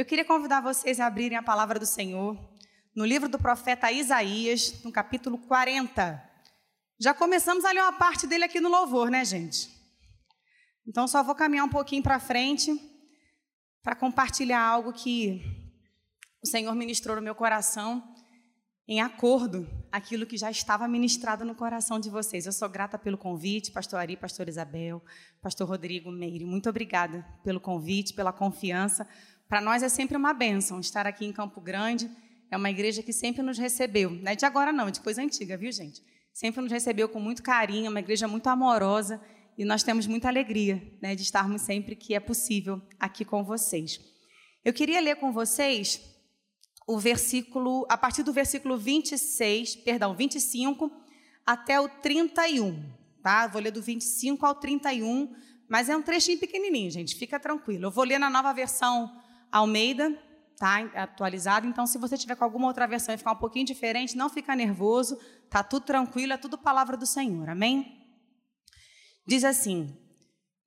Eu queria convidar vocês a abrirem a palavra do Senhor no livro do profeta Isaías, no capítulo 40. Já começamos a ler uma parte dele aqui no louvor, né, gente? Então só vou caminhar um pouquinho para frente para compartilhar algo que o Senhor ministrou no meu coração em acordo aquilo que já estava ministrado no coração de vocês. Eu sou grata pelo convite, pastor Ari, pastor Isabel, pastor Rodrigo Meire. Muito obrigada pelo convite, pela confiança. Para nós é sempre uma bênção estar aqui em Campo Grande. É uma igreja que sempre nos recebeu. Não é de agora não, é de coisa antiga, viu, gente? Sempre nos recebeu com muito carinho, uma igreja muito amorosa e nós temos muita alegria né, de estarmos sempre que é possível aqui com vocês. Eu queria ler com vocês o versículo, a partir do versículo 26, perdão, 25 até o 31, tá? Vou ler do 25 ao 31, mas é um trechinho pequenininho, gente, fica tranquilo. Eu vou ler na nova versão Almeida, tá? Atualizada, então se você tiver com alguma outra versão e ficar um pouquinho diferente, não fica nervoso, tá tudo tranquilo, é tudo palavra do Senhor. Amém? Diz assim: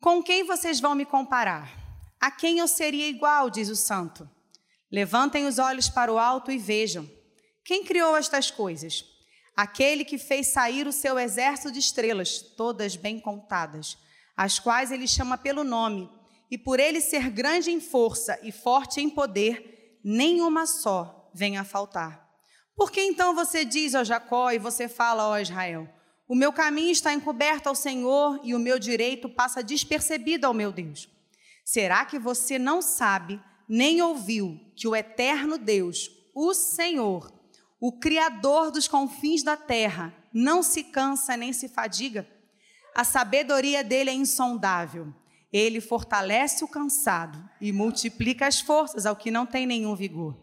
Com quem vocês vão me comparar? A quem eu seria igual, diz o santo. Levantem os olhos para o alto e vejam. Quem criou estas coisas? Aquele que fez sair o seu exército de estrelas, todas bem contadas, as quais ele chama pelo nome, e por ele ser grande em força e forte em poder, nenhuma só vem a faltar. Por que então você diz, ó Jacó, e você fala, ó Israel, o meu caminho está encoberto ao Senhor e o meu direito passa despercebido ao meu Deus? Será que você não sabe nem ouviu que o eterno Deus, o Senhor, o Criador dos confins da terra, não se cansa nem se fadiga? A sabedoria dele é insondável. Ele fortalece o cansado e multiplica as forças ao que não tem nenhum vigor.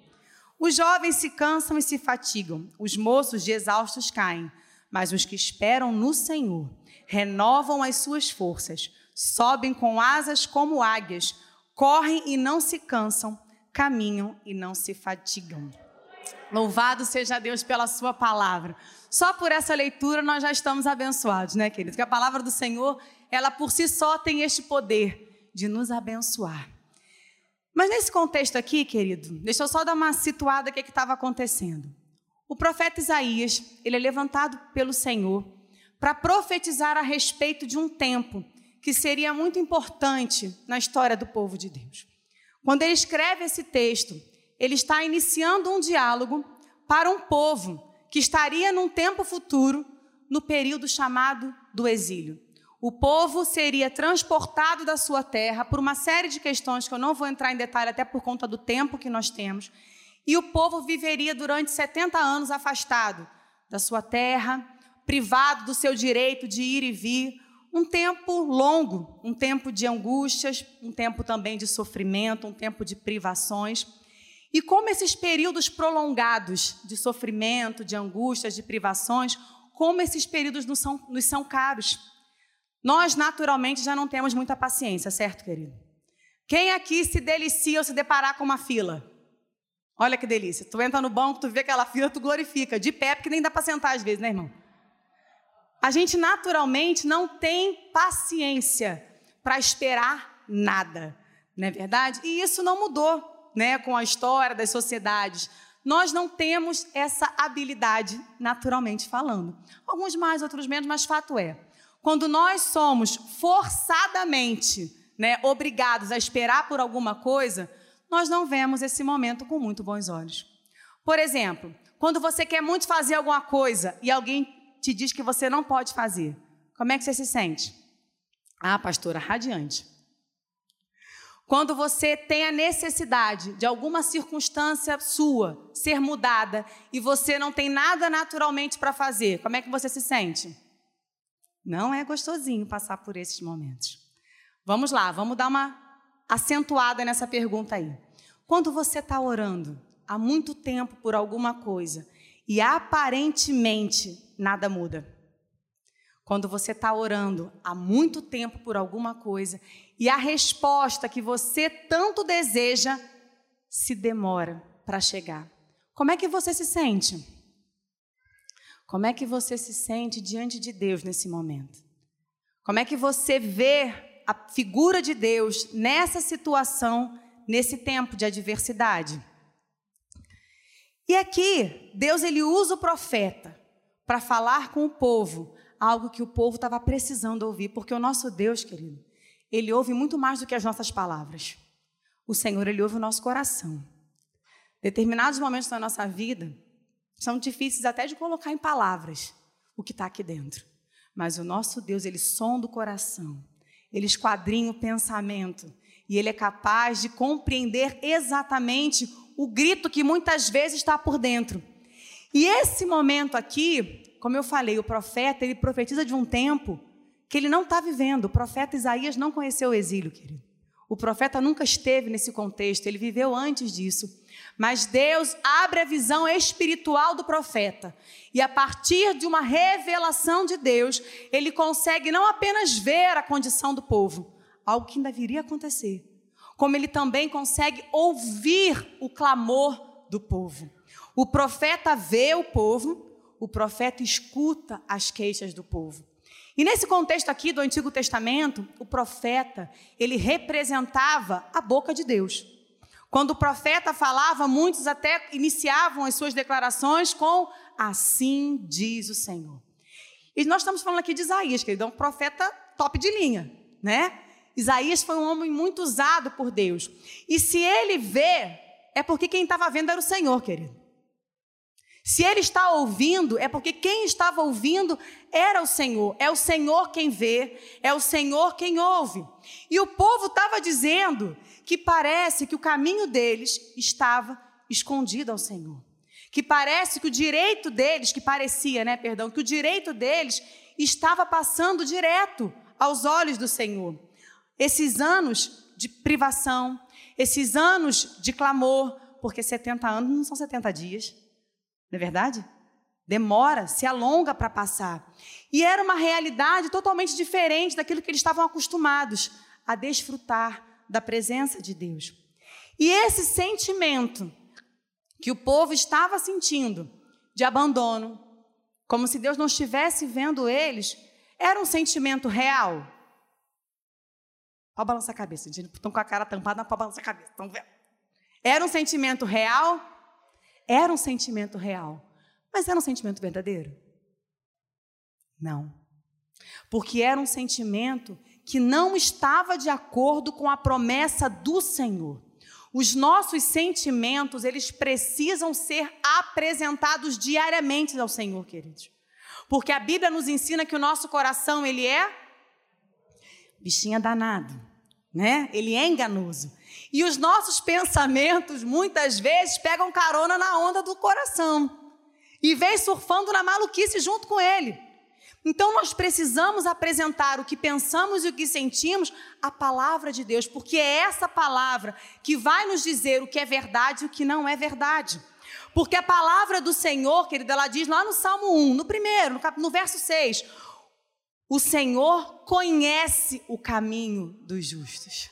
Os jovens se cansam e se fatigam, os moços de exaustos caem, mas os que esperam no Senhor renovam as suas forças, sobem com asas como águias correm e não se cansam, caminham e não se fatigam. Louvado seja Deus pela sua palavra. Só por essa leitura nós já estamos abençoados, né, querido? Porque a palavra do Senhor, ela por si só tem este poder de nos abençoar. Mas nesse contexto aqui, querido, deixa eu só dar uma situada que estava acontecendo. O profeta Isaías, ele é levantado pelo Senhor para profetizar a respeito de um tempo que seria muito importante na história do povo de Deus. Quando ele escreve esse texto, ele está iniciando um diálogo para um povo que estaria num tempo futuro, no período chamado do exílio. O povo seria transportado da sua terra por uma série de questões que eu não vou entrar em detalhe, até por conta do tempo que nós temos. E o povo viveria durante 70 anos afastado da sua terra, privado do seu direito de ir e vir, um tempo longo, um tempo de angústias, um tempo também de sofrimento, um tempo de privações. E como esses períodos prolongados de sofrimento, de angústias, de privações, como esses períodos nos são, nos são caros. Nós, naturalmente, já não temos muita paciência, certo, querido? Quem aqui se delicia ao se deparar com uma fila? Olha que delícia. Tu entra no banco, tu vê aquela fila, tu glorifica. De pé, porque nem dá para sentar às vezes, né, irmão? A gente naturalmente não tem paciência para esperar nada, não é verdade? E isso não mudou, né, com a história das sociedades. Nós não temos essa habilidade, naturalmente falando. Alguns mais, outros menos, mas fato é, quando nós somos forçadamente, né, obrigados a esperar por alguma coisa, nós não vemos esse momento com muito bons olhos. Por exemplo, quando você quer muito fazer alguma coisa e alguém te diz que você não pode fazer, como é que você se sente? Ah, pastora, radiante. Quando você tem a necessidade de alguma circunstância sua ser mudada e você não tem nada naturalmente para fazer, como é que você se sente? Não é gostosinho passar por esses momentos. Vamos lá, vamos dar uma acentuada nessa pergunta aí. Quando você está orando há muito tempo por alguma coisa e aparentemente nada muda. Quando você está orando há muito tempo por alguma coisa e a resposta que você tanto deseja se demora para chegar. Como é que você se sente? Como é que você se sente diante de Deus nesse momento? Como é que você vê a figura de Deus nessa situação, nesse tempo de adversidade. E aqui, Deus ele usa o profeta para falar com o povo, algo que o povo estava precisando ouvir, porque o nosso Deus, querido, ele ouve muito mais do que as nossas palavras. O Senhor, ele ouve o nosso coração. Determinados momentos da nossa vida são difíceis até de colocar em palavras o que está aqui dentro. Mas o nosso Deus, ele sonda o coração, ele esquadrinha o pensamento e ele é capaz de compreender exatamente o grito que muitas vezes está por dentro. E esse momento aqui, como eu falei, o profeta, ele profetiza de um tempo que ele não está vivendo. O profeta Isaías não conheceu o exílio, querido. O profeta nunca esteve nesse contexto, ele viveu antes disso. Mas Deus abre a visão espiritual do profeta. E a partir de uma revelação de Deus, ele consegue não apenas ver a condição do povo, algo que ainda viria a acontecer, como ele também consegue ouvir o clamor do povo. O profeta vê o povo, o profeta escuta as queixas do povo. E nesse contexto aqui do Antigo Testamento, o profeta, ele representava a boca de Deus. Quando o profeta falava, muitos até iniciavam as suas declarações com assim diz o Senhor. E nós estamos falando aqui de Isaías, que ele é um profeta top de linha, né? Isaías foi um homem muito usado por Deus. E se ele vê, é porque quem estava vendo era o Senhor, querido. Se ele está ouvindo, é porque quem estava ouvindo era o Senhor. É o Senhor quem vê, é o Senhor quem ouve. E o povo estava dizendo que parece que o caminho deles estava escondido ao Senhor. Que parece que o direito deles, que parecia, né, perdão, que o direito deles estava passando direto aos olhos do Senhor. Esses anos de privação, esses anos de clamor, porque 70 anos não são 70 dias. Não é verdade? Demora, se alonga para passar. E era uma realidade totalmente diferente daquilo que eles estavam acostumados a desfrutar da presença de Deus. E esse sentimento que o povo estava sentindo de abandono, como se Deus não estivesse vendo eles, era um sentimento real. Pode balançar a cabeça, gente. Estão com a cara tampada, pode balançar a cabeça. Estão vendo? Era um sentimento real era um sentimento real, mas era um sentimento verdadeiro? Não. Porque era um sentimento que não estava de acordo com a promessa do Senhor. Os nossos sentimentos, eles precisam ser apresentados diariamente ao Senhor, queridos. Porque a Bíblia nos ensina que o nosso coração, ele é bichinha danado, né? Ele é enganoso. E os nossos pensamentos, muitas vezes, pegam carona na onda do coração e vem surfando na maluquice junto com ele. Então nós precisamos apresentar o que pensamos e o que sentimos à palavra de Deus, porque é essa palavra que vai nos dizer o que é verdade e o que não é verdade. Porque a palavra do Senhor, querida, ela diz lá no Salmo 1, no primeiro, no, cap... no verso 6, o Senhor conhece o caminho dos justos.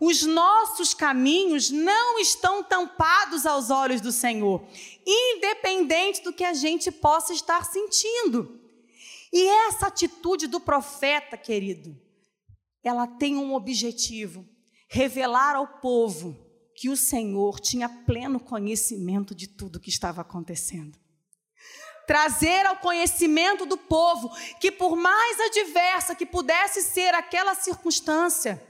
Os nossos caminhos não estão tampados aos olhos do Senhor, independente do que a gente possa estar sentindo. E essa atitude do profeta, querido, ela tem um objetivo: revelar ao povo que o Senhor tinha pleno conhecimento de tudo que estava acontecendo. Trazer ao conhecimento do povo que, por mais adversa que pudesse ser aquela circunstância,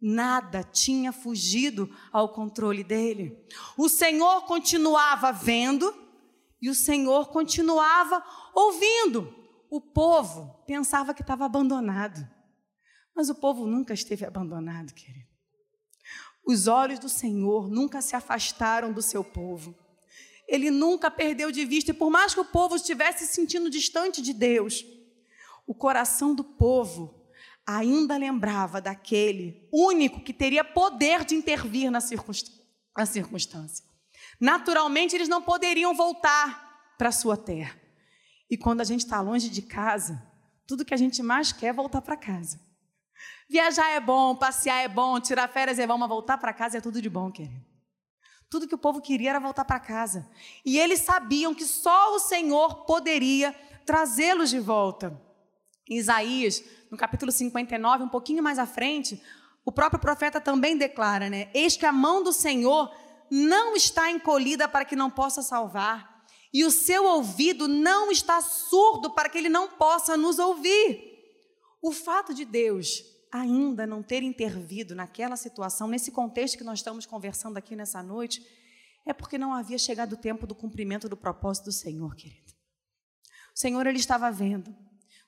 Nada tinha fugido ao controle dele. O Senhor continuava vendo e o Senhor continuava ouvindo. O povo pensava que estava abandonado. Mas o povo nunca esteve abandonado, querido. Os olhos do Senhor nunca se afastaram do seu povo. Ele nunca perdeu de vista, e por mais que o povo estivesse se sentindo distante de Deus, o coração do povo ainda lembrava daquele único que teria poder de intervir na, circunstância. Naturalmente, eles não poderiam voltar para a sua terra. E quando a gente está longe de casa, tudo que a gente mais quer é voltar para casa. Viajar é bom, passear é bom, tirar férias é bom, mas voltar para casa é tudo de bom, querido. Tudo que o povo queria era voltar para casa. E eles sabiam que só o Senhor poderia trazê-los de volta. Em Isaías, no capítulo 59, um pouquinho mais à frente, o próprio profeta também declara, né? Eis que a mão do Senhor não está encolhida para que não possa salvar, e o seu ouvido não está surdo para que ele não possa nos ouvir. O fato de Deus ainda não ter intervido naquela situação, nesse contexto que nós estamos conversando aqui nessa noite, é porque não havia chegado o tempo do cumprimento do propósito do Senhor, querido. O Senhor ele estava vendo,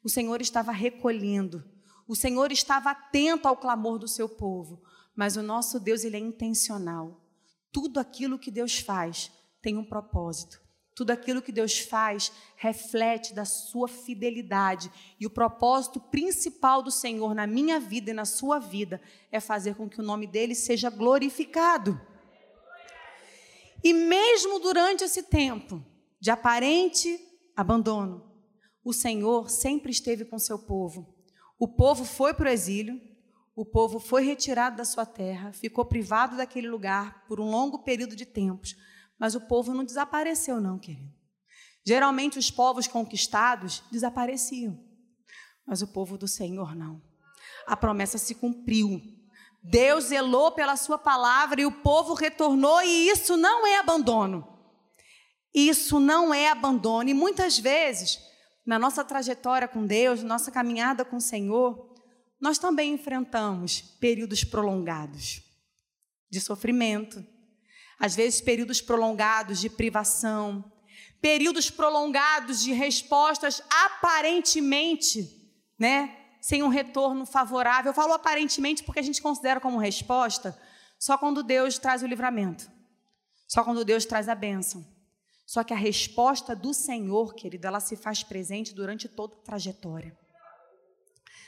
o Senhor estava recolhendo, o Senhor estava atento ao clamor do seu povo, mas o nosso Deus ele é intencional. Tudo aquilo que Deus faz tem um propósito. Tudo aquilo que Deus faz reflete da sua fidelidade. E o propósito principal do Senhor na minha vida e na sua vida é fazer com que o nome dele seja glorificado. E mesmo durante esse tempo de aparente abandono, o Senhor sempre esteve com seu povo. O povo foi para o exílio, o povo foi retirado da sua terra, ficou privado daquele lugar por um longo período de tempos, mas o povo não desapareceu, não, querido. Geralmente os povos conquistados desapareciam, mas o povo do Senhor não. A promessa se cumpriu. Deus zelou pela sua palavra e o povo retornou, e isso não é abandono. Isso não é abandono. E muitas vezes, na nossa trajetória com Deus, nossa caminhada com o Senhor, nós também enfrentamos períodos prolongados de sofrimento, às vezes períodos prolongados de privação, períodos prolongados de respostas aparentemente, né, sem um retorno favorável. Eu falo aparentemente porque a gente considera como resposta só quando Deus traz o livramento, só quando Deus traz a bênção. Só que a resposta do Senhor, querido, ela se faz presente durante toda a trajetória.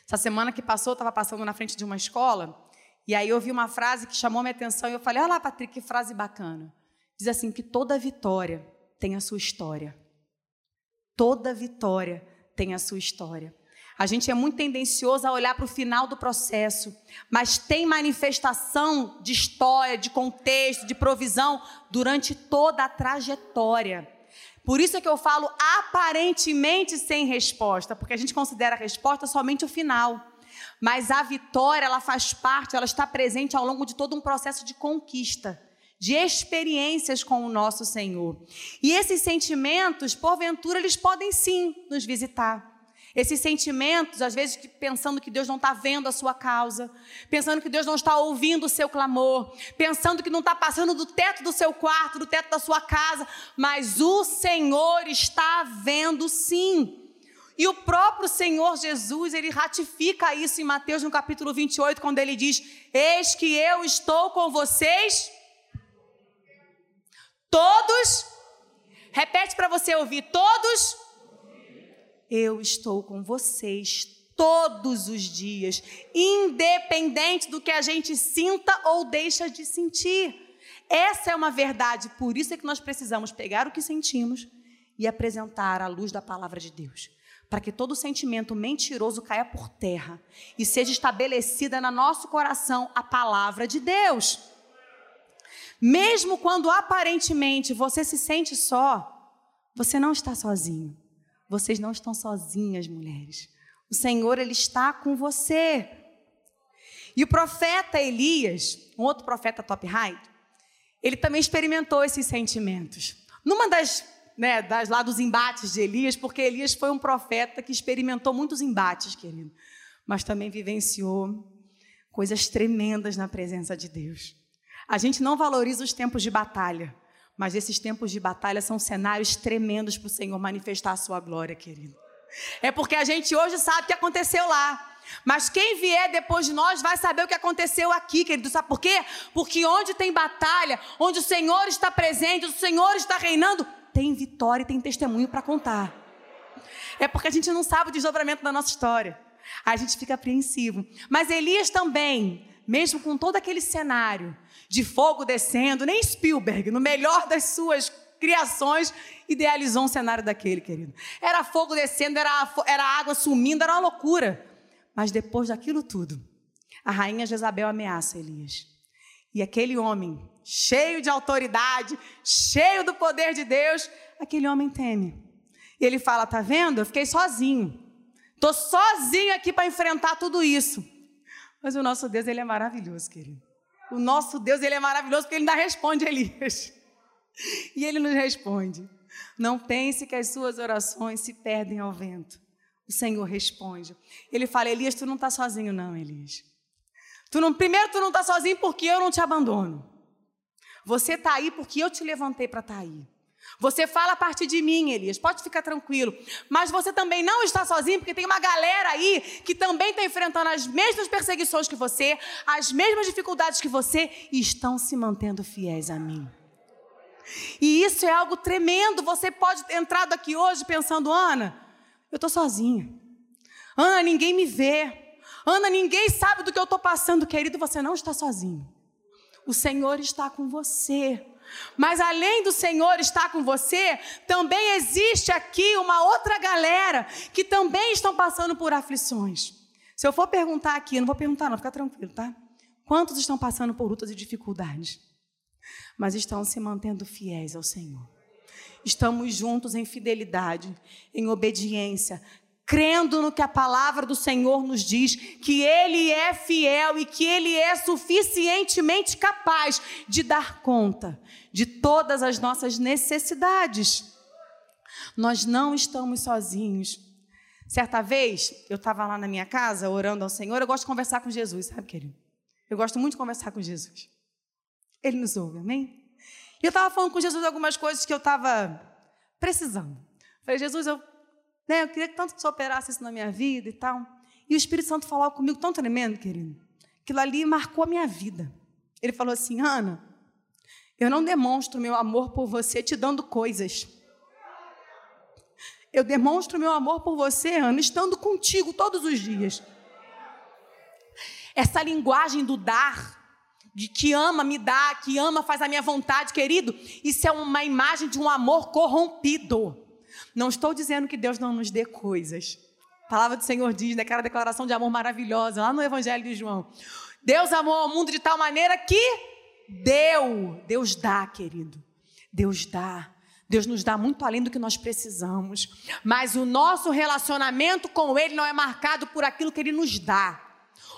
Essa semana que passou, eu estava passando na frente de uma escola, e aí eu vi uma frase que chamou minha atenção, e eu falei: Olha lá, Patrick, que frase bacana. Diz assim: que toda vitória tem a sua história. Toda vitória tem a sua história. A gente é muito tendencioso a olhar para o final do processo, mas tem manifestação de história, de contexto, de provisão durante toda a trajetória. Por isso é que eu falo aparentemente sem resposta, porque a gente considera a resposta somente o final. Mas a vitória, ela faz parte, ela está presente ao longo de todo um processo de conquista, de experiências com o nosso Senhor. E esses sentimentos, porventura, eles podem sim nos visitar. Esses sentimentos, às vezes pensando que Deus não está vendo a sua causa, pensando que Deus não está ouvindo o seu clamor, pensando que não está passando do teto do seu quarto, do teto da sua casa, mas o Senhor está vendo sim. E o próprio Senhor Jesus, ele ratifica isso em Mateus no capítulo 28, quando ele diz: Eis que eu estou com vocês todos. Repete para você ouvir: todos eu estou com vocês todos os dias, independente do que a gente sinta ou deixa de sentir. Essa é uma verdade, por isso é que nós precisamos pegar o que sentimos e apresentar à luz da palavra de Deus, para que todo sentimento mentiroso caia por terra e seja estabelecida no nosso coração a palavra de Deus. Mesmo quando aparentemente você se sente só, você não está sozinho. Vocês não estão sozinhas, mulheres. O Senhor, Ele está com você. E o profeta Elias, um outro profeta top high, ele também experimentou esses sentimentos. Numa das, né, das lá dos embates de Elias, porque Elias foi um profeta que experimentou muitos embates, querido, mas também vivenciou coisas tremendas na presença de Deus. A gente não valoriza os tempos de batalha, mas esses tempos de batalha são cenários tremendos para o Senhor manifestar a sua glória, querido. É porque a gente hoje sabe o que aconteceu lá. Mas quem vier depois de nós vai saber o que aconteceu aqui, querido. Sabe por quê? Porque onde tem batalha, onde o Senhor está presente, o Senhor está reinando, tem vitória e tem testemunho para contar. É porque a gente não sabe o desdobramento da nossa história. A gente fica apreensivo. Mas Elias também, mesmo com todo aquele cenário, de fogo descendo, nem Spielberg, no melhor das suas criações, idealizou um cenário daquele, querido. Era fogo descendo, era, era água sumindo, era uma loucura. Mas depois daquilo tudo, a rainha Jezabel ameaça Elias. E aquele homem, cheio de autoridade, cheio do poder de Deus, aquele homem teme. E ele fala: Tá vendo? Eu fiquei sozinho. Estou sozinho aqui para enfrentar tudo isso. Mas o nosso Deus, ele é maravilhoso, querido. O nosso Deus, ele é maravilhoso porque ele ainda responde Elias. E ele nos responde. Não pense que as suas orações se perdem ao vento. O Senhor responde. Ele fala: Elias, tu não está sozinho, não, Elias. Tu não, primeiro, tu não está sozinho porque eu não te abandono. Você está aí porque eu te levantei para estar tá aí. Você fala a partir de mim, Elias, pode ficar tranquilo. Mas você também não está sozinho, porque tem uma galera aí que também está enfrentando as mesmas perseguições que você, as mesmas dificuldades que você, e estão se mantendo fiéis a mim. E isso é algo tremendo. Você pode ter entrado aqui hoje pensando, Ana, eu estou sozinha. Ana, ninguém me vê. Ana, ninguém sabe do que eu estou passando, querido. Você não está sozinho. O Senhor está com você. Mas além do Senhor estar com você, também existe aqui uma outra galera que também estão passando por aflições. Se eu for perguntar aqui, não vou perguntar, não, fica tranquilo, tá? Quantos estão passando por lutas e dificuldades? Mas estão se mantendo fiéis ao Senhor. Estamos juntos em fidelidade, em obediência, crendo no que a palavra do Senhor nos diz, que Ele é fiel e que Ele é suficientemente capaz de dar conta de todas as nossas necessidades. Nós não estamos sozinhos. Certa vez, eu estava lá na minha casa orando ao Senhor, eu gosto de conversar com Jesus, sabe, querido? Eu gosto muito de conversar com Jesus. Ele nos ouve, amém? E eu estava falando com Jesus algumas coisas que eu estava precisando. Falei, Jesus, eu né? Eu queria que tanto que você operasse isso na minha vida e tal. E o Espírito Santo falou comigo tão tremendo, querido. Aquilo ali marcou a minha vida. Ele falou assim: Ana, eu não demonstro meu amor por você te dando coisas. Eu demonstro meu amor por você, Ana, estando contigo todos os dias. Essa linguagem do dar, de que ama me dá, que ama faz a minha vontade, querido, isso é uma imagem de um amor corrompido. Não estou dizendo que Deus não nos dê coisas. A palavra do Senhor diz, naquela declaração de amor maravilhosa, lá no Evangelho de João. Deus amou ao mundo de tal maneira que deu. Deus dá, querido. Deus dá. Deus nos dá muito além do que nós precisamos. Mas o nosso relacionamento com Ele não é marcado por aquilo que Ele nos dá.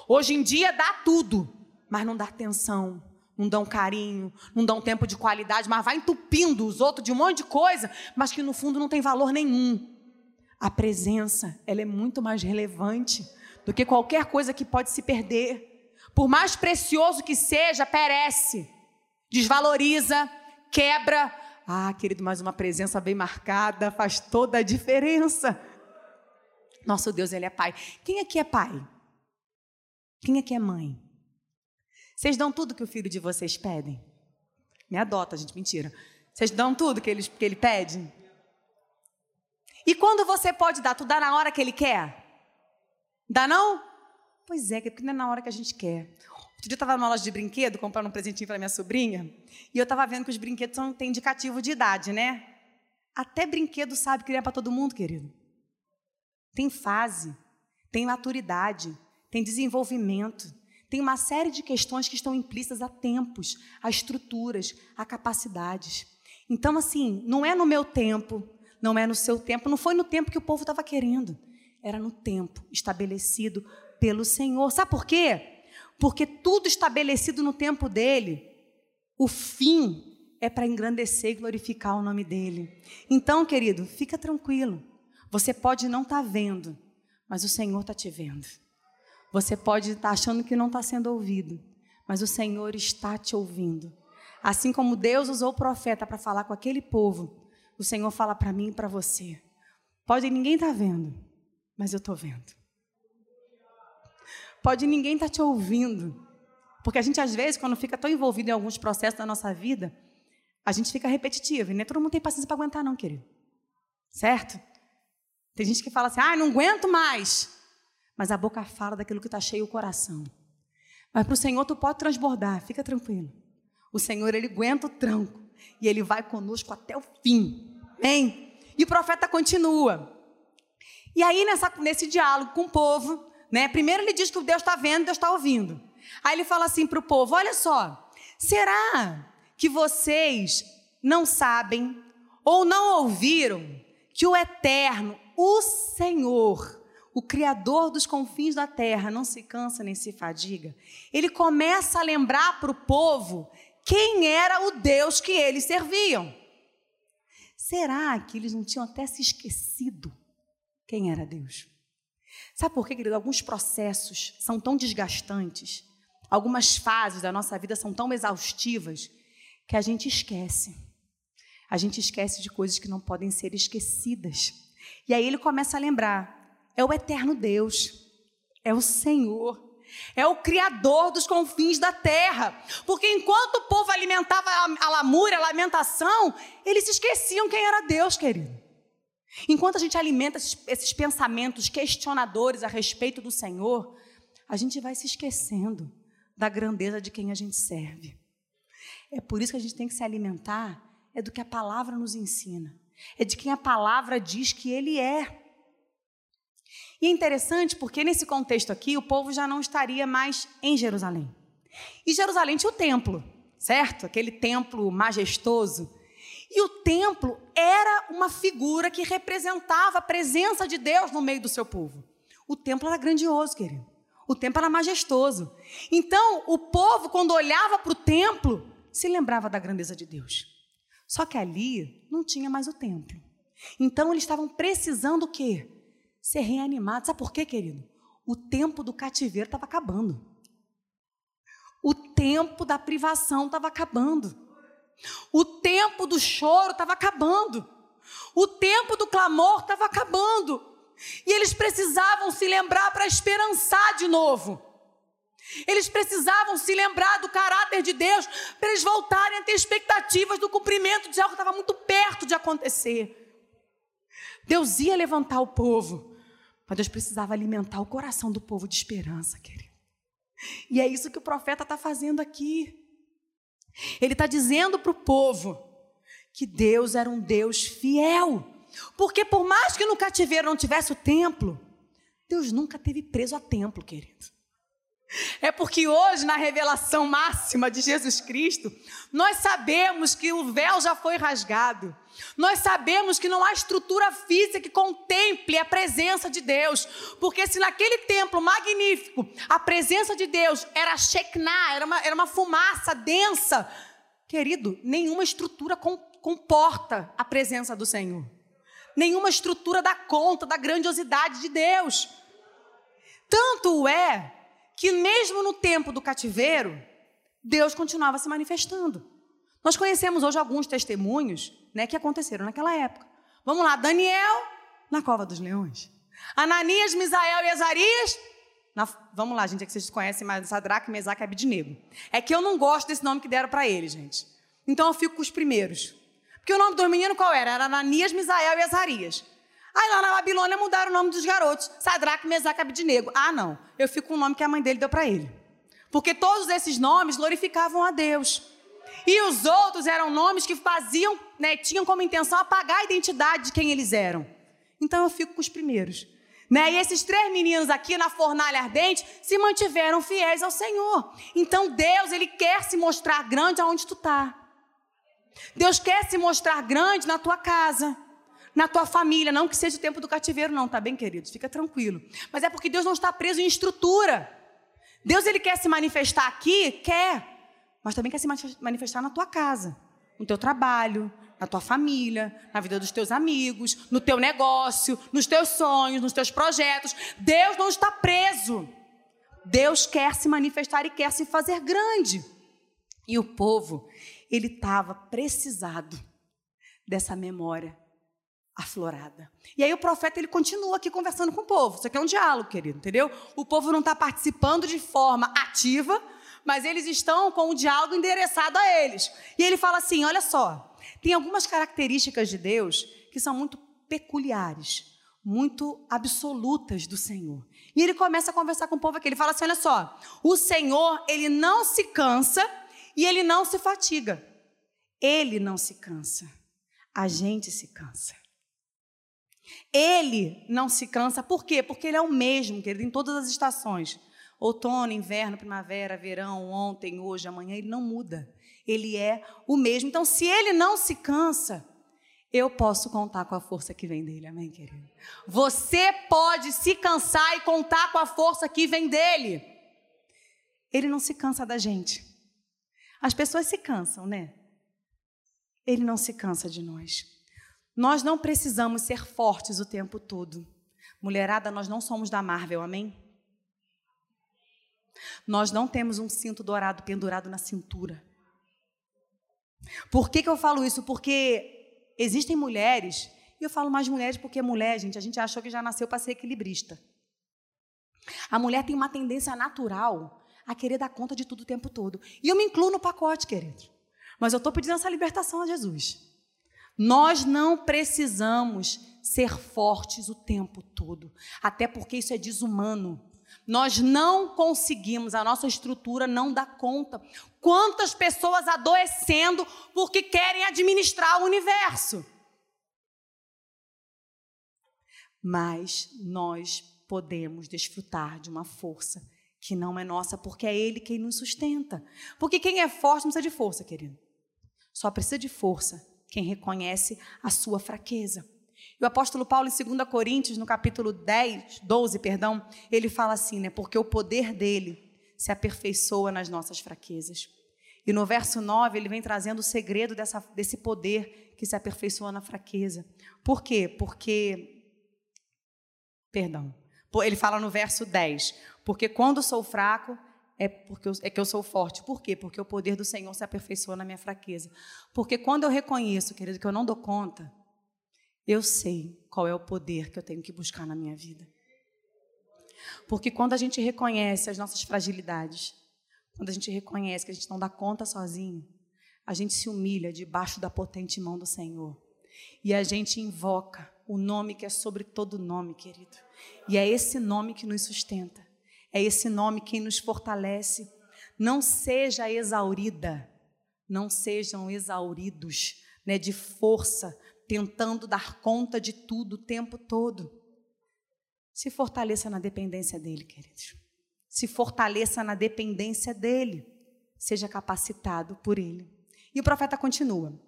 Hoje em dia dá tudo, mas não dá atenção, não dão carinho, não dão tempo de qualidade, mas vai entupindo os outros de um monte de coisa, mas que no fundo não tem valor nenhum. A presença, ela é muito mais relevante do que qualquer coisa que pode se perder. Por mais precioso que seja, perece, desvaloriza, quebra. Ah, querido, mas uma presença bem marcada faz toda a diferença. Nosso Deus, Ele é Pai. Quem aqui é pai? Quem aqui é mãe? Vocês dão tudo que o filho de vocês pedem? Me adota, gente, mentira. Vocês dão tudo que ele, que ele pede? E quando você pode dar, tu dá na hora que ele quer? Dá não? Pois é, porque não é na hora que a gente quer. Outro dia eu estava numa loja de brinquedo, comprando um presentinho para minha sobrinha, e eu estava vendo que os brinquedos são, têm indicativo de idade, né? Até brinquedo sabe criar para todo mundo, querido. Tem fase, tem maturidade, tem desenvolvimento. Tem uma série de questões que estão implícitas a tempos, a estruturas, a capacidades. Então, assim, não é no meu tempo, não é no seu tempo, não foi no tempo que o povo estava querendo. Era no tempo estabelecido pelo Senhor. Sabe por quê? Porque tudo estabelecido no tempo dele, o fim é para engrandecer e glorificar o nome dele. Então, querido, fica tranquilo. Você pode não estar tá vendo, mas o Senhor está te vendo. Você pode estar achando que não está sendo ouvido, mas o Senhor está te ouvindo. Assim como Deus usou o profeta para falar com aquele povo, o Senhor fala para mim e para você. Pode ninguém estar tá vendo, mas eu estou vendo. Pode ninguém estar tá te ouvindo, porque a gente às vezes, quando fica tão envolvido em alguns processos da nossa vida, a gente fica repetitivo. E nem todo mundo tem paciência para aguentar, não, querido. Certo? Tem gente que fala assim: ah, não aguento mais mas a boca fala daquilo que está cheio o coração. Mas para o Senhor tu pode transbordar, fica tranquilo. O Senhor, Ele aguenta o tranco e Ele vai conosco até o fim. Amém? E o profeta continua. E aí, nessa, nesse diálogo com o povo, né, primeiro ele diz que Deus está vendo, Deus está ouvindo. Aí ele fala assim para o povo: olha só, será que vocês não sabem ou não ouviram que o Eterno, o Senhor, o Criador dos confins da terra, não se cansa nem se fadiga, ele começa a lembrar para o povo quem era o Deus que eles serviam. Será que eles não tinham até se esquecido quem era Deus? Sabe por quê, querido? Alguns processos são tão desgastantes, algumas fases da nossa vida são tão exaustivas, que a gente esquece. A gente esquece de coisas que não podem ser esquecidas. E aí ele começa a lembrar: é o eterno Deus, é o Senhor, é o Criador dos confins da terra. Porque enquanto o povo alimentava a lamúria, a lamentação, eles se esqueciam quem era Deus, querido. Enquanto a gente alimenta esses pensamentos questionadores a respeito do Senhor, a gente vai se esquecendo da grandeza de quem a gente serve. É por isso que a gente tem que se alimentar é do que a palavra nos ensina. É de quem a palavra diz que ele é. E é interessante porque nesse contexto aqui o povo já não estaria mais em Jerusalém. E Jerusalém tinha o templo, certo? Aquele templo majestoso. E o templo era uma figura que representava a presença de Deus no meio do seu povo. O templo era grandioso, querido. O templo era majestoso. Então, o povo, quando olhava para o templo, se lembrava da grandeza de Deus. Só que ali não tinha mais o templo. Então, eles estavam precisando o quê? Ser reanimado. Sabe por quê, querido? O tempo do cativeiro estava acabando. O tempo da privação estava acabando. O tempo do choro estava acabando. O tempo do clamor estava acabando. E eles precisavam se lembrar para esperançar de novo. Eles precisavam se lembrar do caráter de Deus para eles voltarem a ter expectativas do cumprimento de algo que estava muito perto de acontecer. Deus ia levantar o povo, mas Deus precisava alimentar o coração do povo de esperança, querido. E é isso que o profeta está fazendo aqui. Ele está dizendo para o povo que Deus era um Deus fiel. Porque por mais que no cativeiro não tivesse o templo, Deus nunca teve preso a templo, querido. É porque hoje, na revelação máxima de Jesus Cristo, nós sabemos que o véu já foi rasgado. Nós sabemos que não há estrutura física que contemple a presença de Deus. Porque se naquele templo magnífico a presença de Deus era Shekinah, era uma, era uma fumaça densa, querido, nenhuma estrutura comporta a presença do Senhor. Nenhuma estrutura dá conta da grandiosidade de Deus. Tanto é que mesmo no tempo do cativeiro, Deus continuava se manifestando. Nós conhecemos hoje alguns testemunhos né, que aconteceram naquela época. Vamos lá, Daniel na cova dos leões. Ananias, Misael e Azarias. Na, vamos lá, gente, é que vocês conhecem mais Sadraque, Mesaque e Abidnego. É que eu não gosto desse nome que deram para ele, gente. Então eu fico com os primeiros. Porque o nome dos meninos qual era? Era Ananias, Misael e Azarias. Aí lá na Babilônia mudaram o nome dos garotos. Sadraque, Mesaque Abidnego. Ah, não. Eu fico com o nome que a mãe dele deu para ele. Porque todos esses nomes glorificavam a Deus. E os outros eram nomes que faziam, né, tinham como intenção apagar a identidade de quem eles eram. Então eu fico com os primeiros. Né? E esses três meninos aqui na fornalha ardente se mantiveram fiéis ao Senhor. Então Deus, Ele quer se mostrar grande aonde tu está. Deus quer se mostrar grande na tua casa na tua família. Não que seja o tempo do cativeiro, não, tá bem, queridos? Fica tranquilo. Mas é porque Deus não está preso em estrutura. Deus, ele quer se manifestar aqui? Quer. Mas também quer se manifestar na tua casa, no teu trabalho, na tua família, na vida dos teus amigos, no teu negócio, nos teus sonhos, nos teus projetos. Deus não está preso. Deus quer se manifestar e quer se fazer grande. E o povo, ele estava precisado dessa memória aflorada. E aí o profeta ele continua aqui conversando com o povo. Isso aqui é um diálogo, querido, entendeu? O povo não está participando de forma ativa, mas eles estão com o diálogo endereçado a eles. E ele fala assim: olha só, tem algumas características de Deus que são muito peculiares, muito absolutas do Senhor. E ele começa a conversar com o povo aqui. Ele fala assim: olha só, o Senhor ele não se cansa e ele não se fatiga. Ele não se cansa. A gente se cansa. Ele não se cansa, por quê? Porque ele é o mesmo, querido, em todas as estações. Outono, inverno, primavera, verão, ontem, hoje, amanhã, ele não muda. Ele é o mesmo. Então, se ele não se cansa, eu posso contar com a força que vem dele, amém, querido? Você pode se cansar e contar com a força que vem dele. Ele não se cansa da gente. As pessoas se cansam, né? Ele não se cansa de nós. Nós não precisamos ser fortes o tempo todo. Mulherada, nós não somos da Marvel, amém? Nós não temos um cinto dourado pendurado na cintura. Por que, que eu falo isso? Porque existem mulheres, e eu falo mais mulheres porque mulher, gente, a gente achou que já nasceu para ser equilibrista. A mulher tem uma tendência natural a querer dar conta de tudo o tempo todo. E eu me incluo no pacote, querido. Mas eu estou pedindo essa libertação a Jesus. Nós não precisamos ser fortes o tempo todo, até porque isso é desumano. Nós não conseguimos, a nossa estrutura não dá conta. Quantas pessoas adoecendo porque querem administrar o universo? Mas nós podemos desfrutar de uma força que não é nossa, porque é Ele quem nos sustenta. Porque quem é forte não precisa de força, querido. Só precisa de força quem reconhece a sua fraqueza. E o apóstolo Paulo, em 2 Coríntios, no capítulo 10, 12, perdão, ele fala assim, né? Porque o poder dele se aperfeiçoa nas nossas fraquezas. E no verso 9, ele vem trazendo o segredo dessa, desse poder que se aperfeiçoa na fraqueza. Por quê? Porque. Perdão. Ele fala no verso 10: Porque quando sou fraco, é, porque eu, é que eu sou forte. Por quê? Porque o poder do Senhor se aperfeiçoa na minha fraqueza. Porque quando eu reconheço, querido, que eu não dou conta, eu sei qual é o poder que eu tenho que buscar na minha vida. Porque quando a gente reconhece as nossas fragilidades, quando a gente reconhece que a gente não dá conta sozinho, a gente se humilha debaixo da potente mão do Senhor. E a gente invoca o nome que é sobre todo nome, querido. E é esse nome que nos sustenta. É esse nome quem nos fortalece. Não seja exaurida, não sejam exauridos né, de força, tentando dar conta de tudo o tempo todo. Se fortaleça na dependência dele, queridos. Se fortaleça na dependência dele. Seja capacitado por ele. E o profeta continua.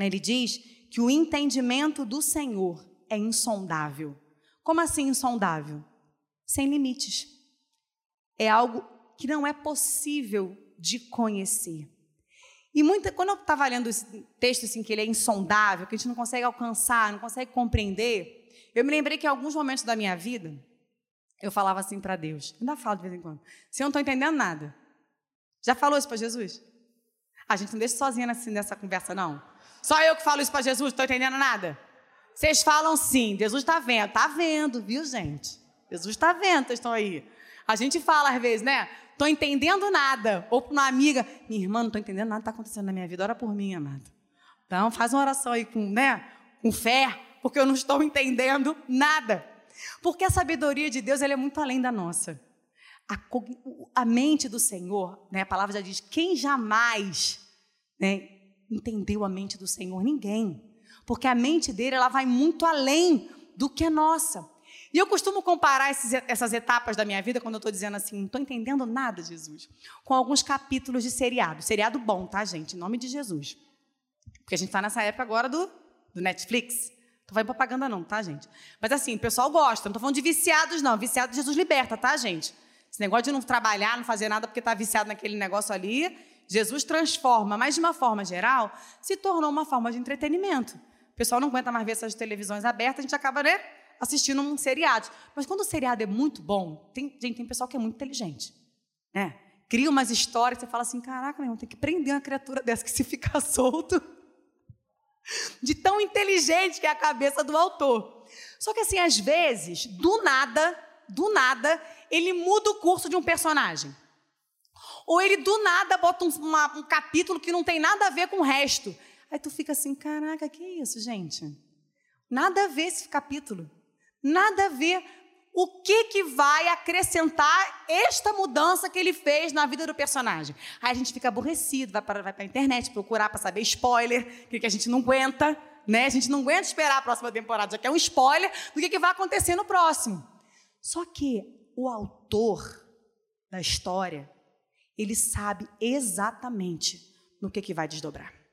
Ele diz que o entendimento do Senhor é insondável. Como assim insondável? Sem limites é algo que não é possível de conhecer. E muita, quando eu estava lendo esse texto assim, que ele é insondável, que a gente não consegue alcançar, não consegue compreender, eu me lembrei que em alguns momentos da minha vida, eu falava assim para Deus, ainda falo de vez em quando, se eu não estou entendendo nada. Já falou isso para Jesus? A gente não deixa sozinha nessa conversa, não. Só eu que falo isso para Jesus, estou entendendo nada? Vocês falam sim, Jesus está vendo. Está vendo, viu, gente? Jesus está vendo, vocês estão aí. A gente fala às vezes, né? Tô entendendo nada. Ou para uma amiga, minha irmã, não tô entendendo nada está acontecendo na minha vida. Ora por mim, amado. Então, faz uma oração aí com, né? Com fé, porque eu não estou entendendo nada. Porque a sabedoria de Deus é muito além da nossa. A, a, mente do Senhor, né, a palavra já diz, quem jamais né, entendeu a mente do Senhor? Ninguém. Porque a mente dele ela vai muito além do que a nossa. E eu costumo comparar esses, essas etapas da minha vida, quando eu estou dizendo assim, não estou entendendo nada, Jesus, com alguns capítulos de seriado. Seriado bom, tá, gente? Em nome de Jesus. Porque a gente está nessa época agora do, do Netflix. Não vai propaganda, não, tá, gente? Mas assim, o pessoal gosta. Não estou falando de viciados, não. Viciado, Jesus liberta, tá, gente? Esse negócio de não trabalhar, não fazer nada porque está viciado naquele negócio ali, Jesus transforma, mas de uma forma geral, se tornou uma forma de entretenimento. O pessoal não aguenta mais ver essas televisões abertas, a gente acaba, né? Assistindo um seriado. Mas quando o seriado é muito bom, tem, gente, tem pessoal que é muito inteligente. Né? Cria umas histórias, você fala assim: caraca, meu irmão, tem que prender uma criatura dessa que se ficar solto. De tão inteligente que é a cabeça do autor. Só que assim, às vezes, do nada, do nada, ele muda o curso de um personagem. Ou ele do nada bota um, uma, um capítulo que não tem nada a ver com o resto. Aí tu fica assim, caraca, que isso, gente? Nada a ver esse capítulo. Nada a ver. O que, que vai acrescentar esta mudança que ele fez na vida do personagem? Aí a gente fica aborrecido, vai para, vai a internet procurar para saber spoiler, que, que a gente não aguenta, né? A gente não aguenta esperar a próxima temporada, já quer um spoiler do que, que vai acontecer no próximo. Só que o autor da história, ele sabe exatamente no que, que vai desdobrar.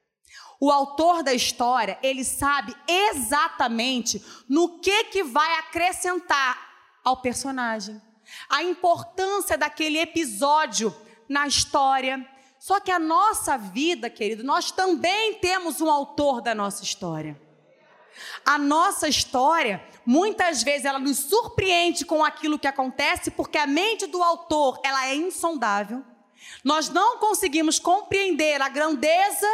O autor da história, ele sabe exatamente no que que vai acrescentar ao personagem. A importância daquele episódio na história. Só que a nossa vida, querido, nós também temos um autor da nossa história. A nossa história, muitas vezes, ela nos surpreende com aquilo que acontece, porque a mente do autor, ela é insondável. Nós não conseguimos compreender a grandeza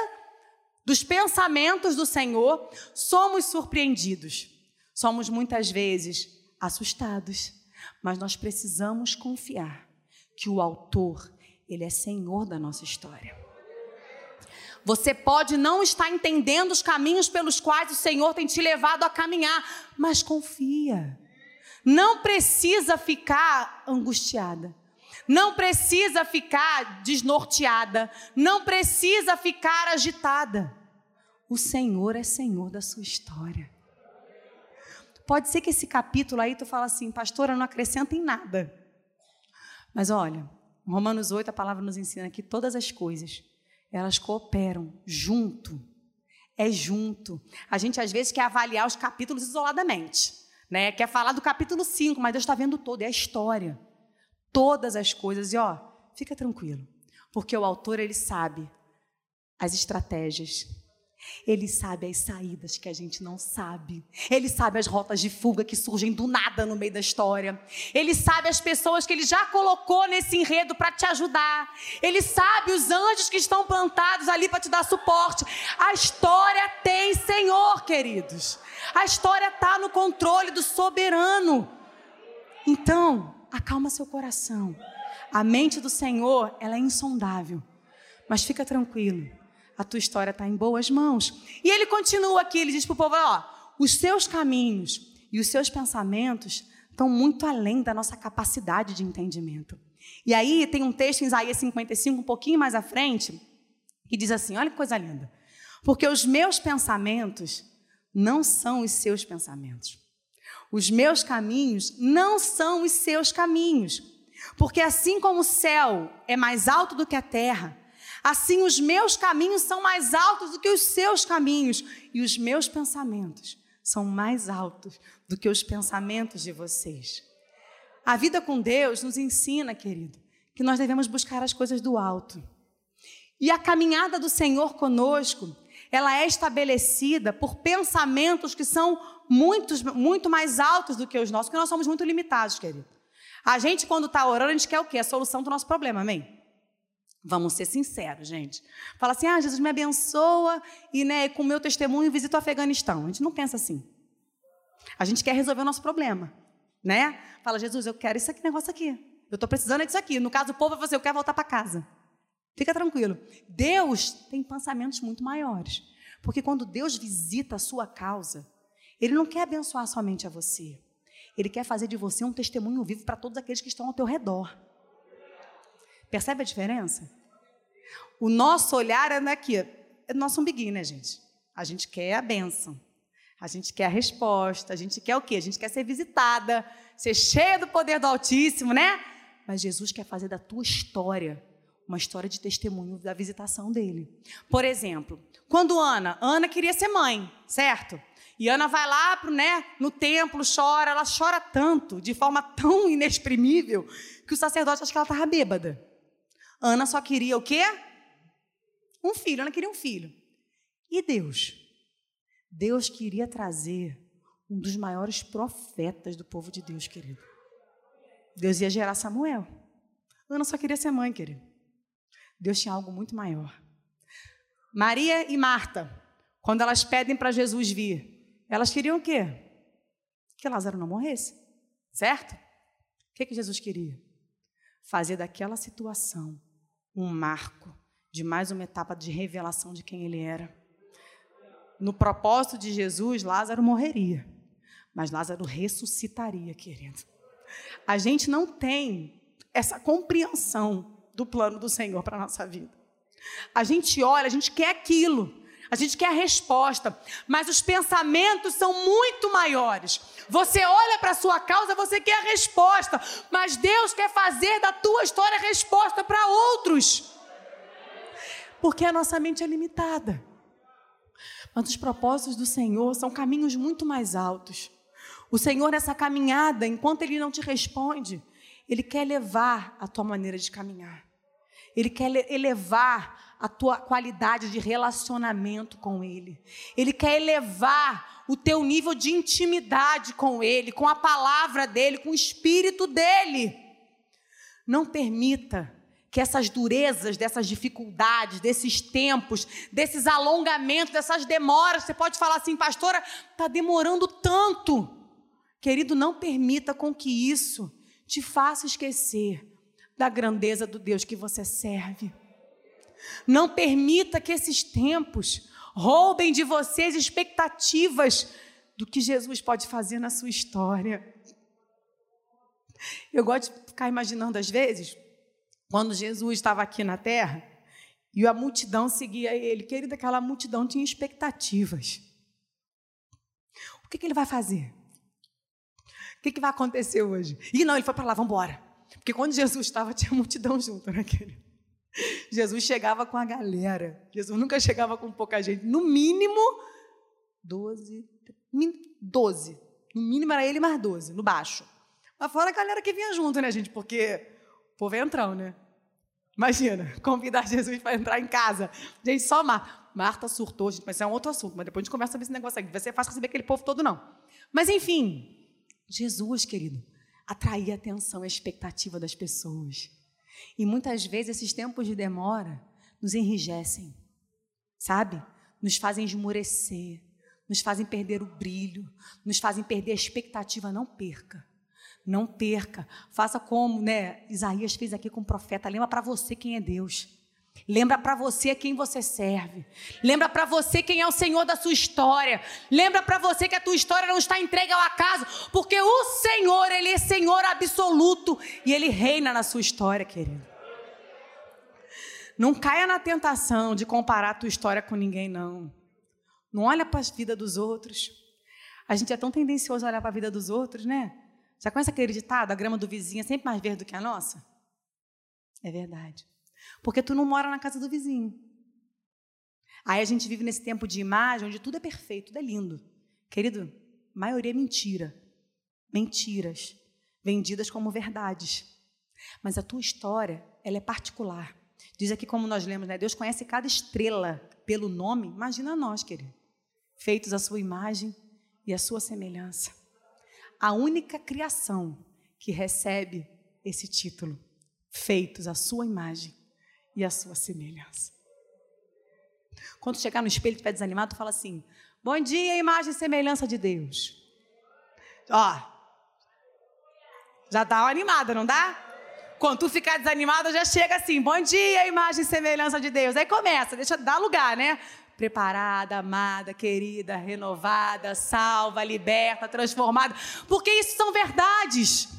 dos pensamentos do Senhor, somos surpreendidos. Somos muitas vezes assustados, mas nós precisamos confiar que o autor, ele é Senhor da nossa história. Você pode não estar entendendo os caminhos pelos quais o Senhor tem te levado a caminhar, mas confia. Não precisa ficar angustiada. Não precisa ficar desnorteada. Não precisa ficar agitada. O Senhor é Senhor da sua história. Pode ser que esse capítulo aí tu fala assim, pastora, não acrescenta em nada. Mas olha, Romanos 8, a palavra nos ensina que todas as coisas elas cooperam junto. É junto. A gente às vezes quer avaliar os capítulos isoladamente, né? Quer falar do capítulo 5, mas Deus está vendo todo, é a história. Todas as coisas. E ó, fica tranquilo, porque o autor ele sabe as estratégias, ele sabe as saídas que a gente não sabe. Ele sabe as rotas de fuga que surgem do nada no meio da história. Ele sabe as pessoas que ele já colocou nesse enredo para te ajudar. Ele sabe os anjos que estão plantados ali para te dar suporte. A história tem Senhor, queridos. A história está no controle do soberano. Então, acalma seu coração. A mente do Senhor, ela é insondável. Mas fica tranquilo a tua história está em boas mãos. E ele continua aqui, ele diz para o povo: ó, os seus caminhos e os seus pensamentos estão muito além da nossa capacidade de entendimento. E aí tem um texto em Isaías 55, um pouquinho mais à frente, que diz assim: olha que coisa linda. Porque os meus pensamentos não são os seus pensamentos. Os meus caminhos não são os seus caminhos. Porque assim como o céu é mais alto do que a terra, Assim, os meus caminhos são mais altos do que os seus caminhos, e os meus pensamentos são mais altos do que os pensamentos de vocês. A vida com Deus nos ensina, querido, que nós devemos buscar as coisas do alto. E a caminhada do Senhor conosco, ela é estabelecida por pensamentos que são muito, muito mais altos do que os nossos, porque nós somos muito limitados, querido. A gente, quando está orando, a gente quer o quê? A solução do nosso problema, amém? Vamos ser sinceros, gente. Fala assim: ah, Jesus me abençoa e né, com o meu testemunho visita o Afeganistão. A gente não pensa assim. A gente quer resolver o nosso problema. Né? Fala, Jesus, eu quero aqui, negócio aqui. Eu estou precisando disso aqui. No caso, o povo vai fazer, eu quero voltar para casa. Fica tranquilo. Deus tem pensamentos muito maiores. Porque quando Deus visita a sua causa, Ele não quer abençoar somente a você. Ele quer fazer de você um testemunho vivo para todos aqueles que estão ao teu redor. Percebe a diferença? O nosso olhar é aqui, é nosso umbiguinho, né, gente? A gente quer a bênção, a gente quer a resposta, a gente quer o quê? A gente quer ser visitada, ser cheia do poder do Altíssimo, né? Mas Jesus quer fazer da tua história uma história de testemunho da visitação dele. Por exemplo, quando Ana, Ana queria ser mãe, certo? E Ana vai lá pro, né, no templo, chora, ela chora tanto, de forma tão inexprimível, que o sacerdote acha que ela estava bêbada. Ana só queria o quê? Um filho, Ana queria um filho. E Deus? Deus queria trazer um dos maiores profetas do povo de Deus, querido. Deus ia gerar Samuel. Ana só queria ser mãe, querido. Deus tinha algo muito maior. Maria e Marta, quando elas pedem para Jesus vir, elas queriam o quê? Que Lázaro não morresse, certo? O que, que Jesus queria? Fazer daquela situação um marco de mais uma etapa de revelação de quem ele era. No propósito de Jesus, Lázaro morreria, mas Lázaro ressuscitaria, querido. A gente não tem essa compreensão do plano do Senhor para a nossa vida. A gente olha, a gente quer aquilo, a gente quer a resposta, mas os pensamentos são muito maiores. Você olha para a sua causa, você quer a resposta, mas Deus quer fazer da tua história resposta para outros porque a nossa mente é limitada. Mas os propósitos do Senhor são caminhos muito mais altos. O Senhor, nessa caminhada, enquanto Ele não te responde, Ele quer elevar a tua maneira de caminhar. Ele quer elevar a tua qualidade de relacionamento com Ele. Ele quer elevar o teu nível de intimidade com Ele, com a palavra dEle, com o Espírito dEle. Não permita que essas durezas, dessas dificuldades, desses tempos, desses alongamentos, dessas demoras, você pode falar assim, pastora, está demorando tanto. Querido, não permita com que isso te faça esquecer da grandeza do Deus que você serve. Não permita que esses tempos roubem de vocês expectativas do que Jesus pode fazer na sua história. Eu gosto de ficar imaginando às vezes, quando Jesus estava aqui na terra e a multidão seguia ele. Querida, aquela multidão tinha expectativas. O que, que ele vai fazer? O que, que vai acontecer hoje? E não, ele foi para lá, vamos embora. Porque quando Jesus estava, tinha multidão junto, né? Jesus chegava com a galera. Jesus nunca chegava com pouca gente. No mínimo, 12. 12. No mínimo era ele mais 12, no baixo. Mas fora a galera que vinha junto, né, gente? Porque o povo é entrão, né? Imagina, convidar Jesus para entrar em casa. Gente, só Marta. Marta surtou, gente, mas isso é um outro assunto. Mas depois a gente começa a ver esse negócio aqui. Vai ser fácil receber aquele povo todo, não. Mas enfim, Jesus, querido, atraía a atenção e a expectativa das pessoas. E muitas vezes esses tempos de demora nos enrijecem, sabe? Nos fazem esmorecer, nos fazem perder o brilho, nos fazem perder a expectativa. Não perca, não perca. Faça como, né? Isaías fez aqui com o profeta. Lembra para você quem é Deus. Lembra para você quem você serve. Lembra para você quem é o Senhor da sua história. Lembra para você que a tua história não está entregue ao acaso, porque o Senhor, ele é Senhor absoluto e ele reina na sua história, querido. Não caia na tentação de comparar a tua história com ninguém não. Não olha para a vida dos outros. A gente é tão tendencioso a olhar para a vida dos outros, né? Já conhece aquele ditado, a grama do vizinho é sempre mais verde do que a nossa? É verdade. Porque tu não mora na casa do vizinho. Aí a gente vive nesse tempo de imagem onde tudo é perfeito, tudo é lindo. Querido, maioria é mentira. Mentiras vendidas como verdades. Mas a tua história, ela é particular. Diz aqui como nós lemos, né? Deus conhece cada estrela pelo nome. Imagina nós, querido. Feitos à sua imagem e à sua semelhança. A única criação que recebe esse título, feitos à sua imagem e a sua semelhança. Quando chegar no espelho e estiver desanimado, tu fala assim: Bom dia, imagem e semelhança de Deus. Ó, já dá uma animada, não dá? Quando tu ficar desanimado, já chega assim: Bom dia, imagem e semelhança de Deus. Aí começa, deixa dar lugar, né? Preparada, amada, querida, renovada, salva, liberta, transformada. Porque isso são verdades.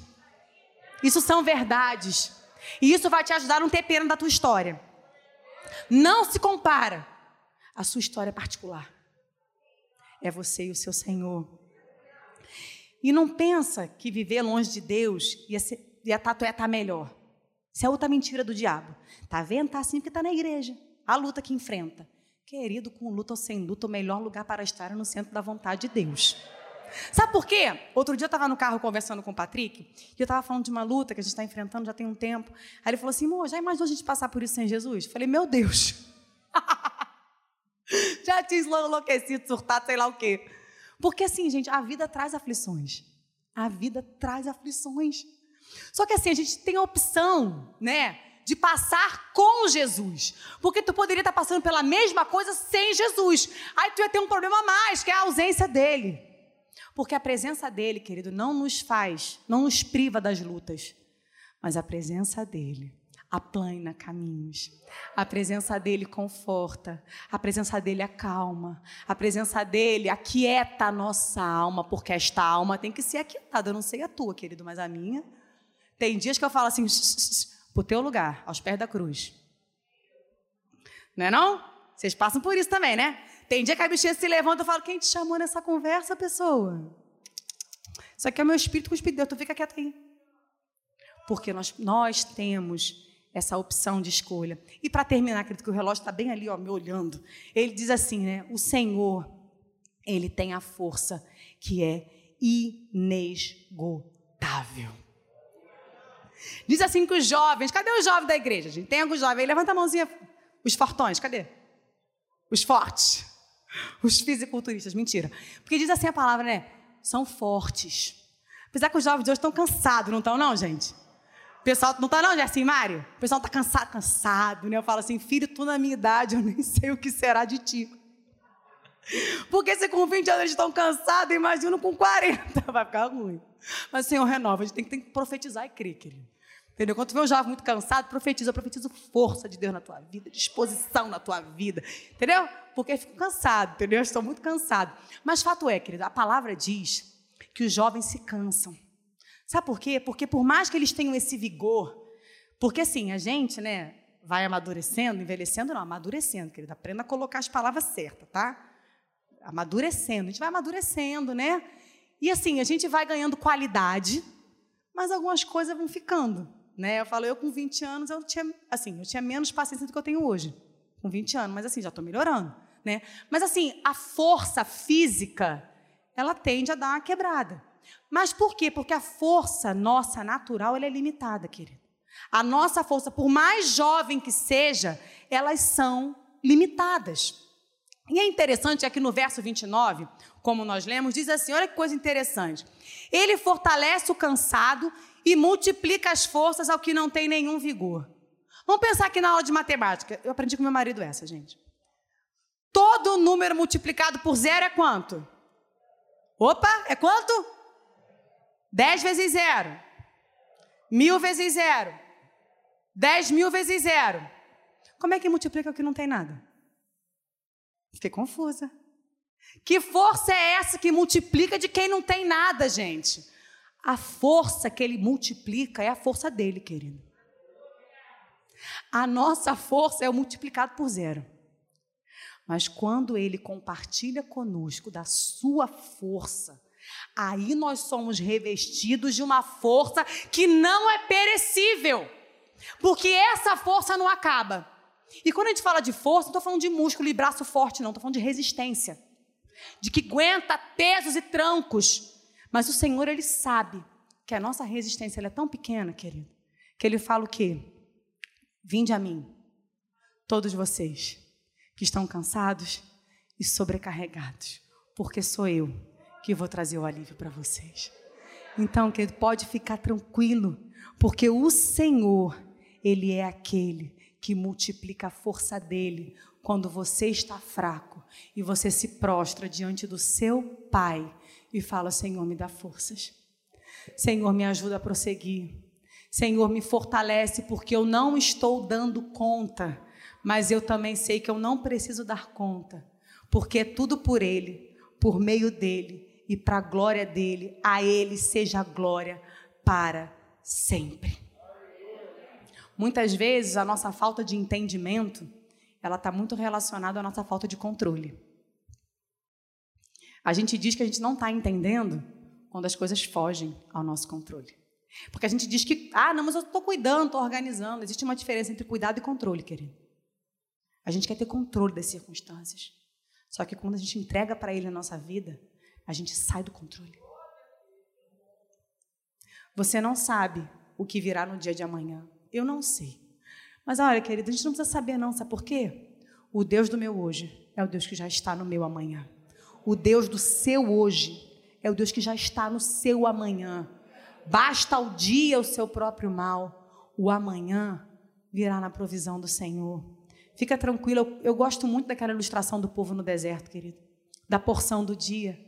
Isso são verdades. E isso vai te ajudar a não ter pena da tua história. Não se compara a sua história particular. É você e o seu Senhor. E não pensa que viver longe de Deus ia, ser, ia estar tá, tá melhor. Isso é outra mentira do diabo. Tá vendo? Tá assim porque tá na igreja. A luta que enfrenta. Querido, com luta ou sem luta, o melhor lugar para estar é no centro da vontade de Deus. Sabe por quê? Outro dia eu estava no carro conversando com o Patrick, e eu estava falando de uma luta que a gente está enfrentando já tem um tempo. Aí ele falou assim: Mô, já imaginou a gente passar por isso sem Jesus? Eu falei: Meu Deus. já tinha enlouquecido, surtado, sei lá o quê. Porque assim, gente, a vida traz aflições. A vida traz aflições. Só que assim, a gente tem a opção, né? de passar com Jesus. Porque tu poderia estar passando pela mesma coisa sem Jesus. Aí tu ia ter um problema a mais, que é a ausência dele. Porque a presença dele, querido, não nos faz, não nos priva das lutas, mas a presença dele aplana caminhos. A presença dele conforta, a presença dele acalma, a presença dele aquieta a nossa alma, porque esta alma tem que ser aquietada. Eu não sei a tua, querido, mas a minha. Tem dias que eu falo assim, para o teu lugar, aos pés da cruz. Não é não? Vocês passam por isso também, né? Tem dia que a bichinha se levanta e fala: Quem te chamou nessa conversa, pessoa? Isso aqui é o meu espírito com o espírito de Deus, tu fica quieto aí. Porque nós, nós temos essa opção de escolha. E para terminar, acredito que o relógio está bem ali, ó, me olhando. Ele diz assim, né? O Senhor, ele tem a força que é inesgotável. Diz assim que os jovens, cadê os jovens da igreja? Gente? Tem alguns jovens aí, levanta a mãozinha. Os fortões, cadê? Os fortes. Os fisiculturistas, mentira. Porque diz assim a palavra, né? São fortes. Apesar que os jovens de hoje estão cansados, não estão, não, gente? O pessoal não está, não, é assim, Mário? O pessoal está cansado, cansado, né? Eu falo assim, filho, tu na minha idade, eu nem sei o que será de ti. Porque se com 20 anos eles estão cansados, imagino com 40, vai ficar ruim. Mas o Senhor renova, a gente tem que, tem que profetizar e crer, querido. Entendeu? Quando tu vê um jovem muito cansado, profetiza, eu profetizo força de Deus na tua vida, disposição na tua vida. Entendeu? Porque eu fico cansado, entendeu? Eu estou muito cansado. Mas fato é, querido, a palavra diz que os jovens se cansam. Sabe por quê? Porque por mais que eles tenham esse vigor, porque assim, a gente, né, vai amadurecendo, envelhecendo, não, amadurecendo, querido. Aprenda a colocar as palavras certas, tá? Amadurecendo, a gente vai amadurecendo, né? E assim, a gente vai ganhando qualidade, mas algumas coisas vão ficando. Né? Eu falo, eu com 20 anos, eu tinha, assim, eu tinha menos paciência do que eu tenho hoje, com 20 anos, mas assim, já estou melhorando. Né? Mas assim, a força física, ela tende a dar uma quebrada. Mas por quê? Porque a força nossa natural ela é limitada, querido. A nossa força, por mais jovem que seja, elas são limitadas. E é interessante aqui no verso 29, como nós lemos, diz assim: olha que coisa interessante. Ele fortalece o cansado e multiplica as forças ao que não tem nenhum vigor. Vamos pensar aqui na aula de matemática. Eu aprendi com meu marido essa, gente. Todo número multiplicado por zero é quanto? Opa, é quanto? 10 vezes zero. Mil vezes zero. 10 mil vezes zero. Como é que multiplica o que não tem nada? Fiquei confusa. Que força é essa que multiplica de quem não tem nada, gente? A força que ele multiplica é a força dele, querido. A nossa força é o multiplicado por zero. Mas quando ele compartilha conosco da sua força, aí nós somos revestidos de uma força que não é perecível. Porque essa força não acaba. E quando a gente fala de força, não estou falando de músculo e braço forte, não, estou falando de resistência. De que aguenta pesos e trancos mas o Senhor, Ele sabe que a nossa resistência é tão pequena, querido, que Ele fala o quê? Vinde a mim, todos vocês que estão cansados e sobrecarregados, porque sou eu que vou trazer o alívio para vocês. Então, querido, pode ficar tranquilo, porque o Senhor, Ele é aquele que multiplica a força dele quando você está fraco e você se prostra diante do seu Pai e fala: Senhor, me dá forças. Senhor, me ajuda a prosseguir. Senhor, me fortalece, porque eu não estou dando conta, mas eu também sei que eu não preciso dar conta, porque é tudo por Ele, por meio dEle e para a glória dEle. A Ele seja a glória para sempre. Muitas vezes a nossa falta de entendimento, ela está muito relacionada à nossa falta de controle. A gente diz que a gente não está entendendo quando as coisas fogem ao nosso controle. Porque a gente diz que, ah, não, mas eu estou cuidando, estou organizando. Existe uma diferença entre cuidado e controle, querido. A gente quer ter controle das circunstâncias. Só que quando a gente entrega para Ele a nossa vida, a gente sai do controle. Você não sabe o que virá no dia de amanhã. Eu não sei. Mas olha, querido, a gente não precisa saber, não. Sabe por quê? O Deus do meu hoje é o Deus que já está no meu amanhã. O Deus do seu hoje é o Deus que já está no seu amanhã. Basta o dia o seu próprio mal, o amanhã virá na provisão do Senhor. Fica tranquilo, eu, eu gosto muito daquela ilustração do povo no deserto, querido, da porção do dia.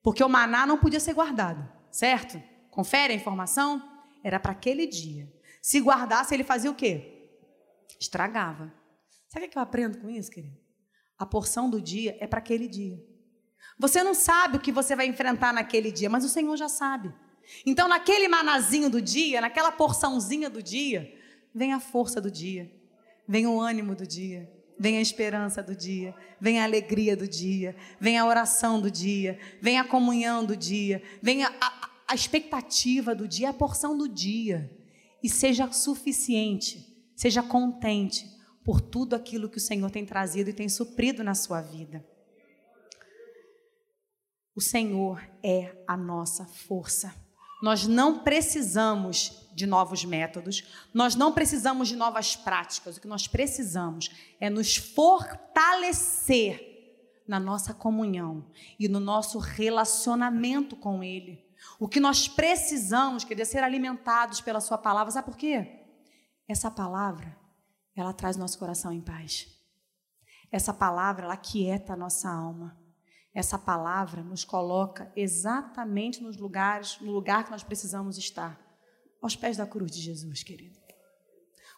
Porque o maná não podia ser guardado, certo? Confere a informação? Era para aquele dia. Se guardasse, ele fazia o quê? Estragava. Sabe o que eu aprendo com isso, querido? A porção do dia é para aquele dia. Você não sabe o que você vai enfrentar naquele dia, mas o Senhor já sabe. Então, naquele manazinho do dia, naquela porçãozinha do dia, vem a força do dia, vem o ânimo do dia, vem a esperança do dia, vem a alegria do dia, vem a oração do dia, vem a comunhão do dia, vem a, a, a expectativa do dia, a porção do dia. E seja suficiente seja contente por tudo aquilo que o Senhor tem trazido e tem suprido na sua vida. O Senhor é a nossa força. Nós não precisamos de novos métodos, nós não precisamos de novas práticas. O que nós precisamos é nos fortalecer na nossa comunhão e no nosso relacionamento com Ele. O que nós precisamos, quer dizer, ser alimentados pela Sua palavra. Sabe por quê? Essa palavra, ela traz nosso coração em paz. Essa palavra, ela quieta a nossa alma. Essa palavra nos coloca exatamente nos lugares, no lugar que nós precisamos estar, aos pés da cruz de Jesus, querido.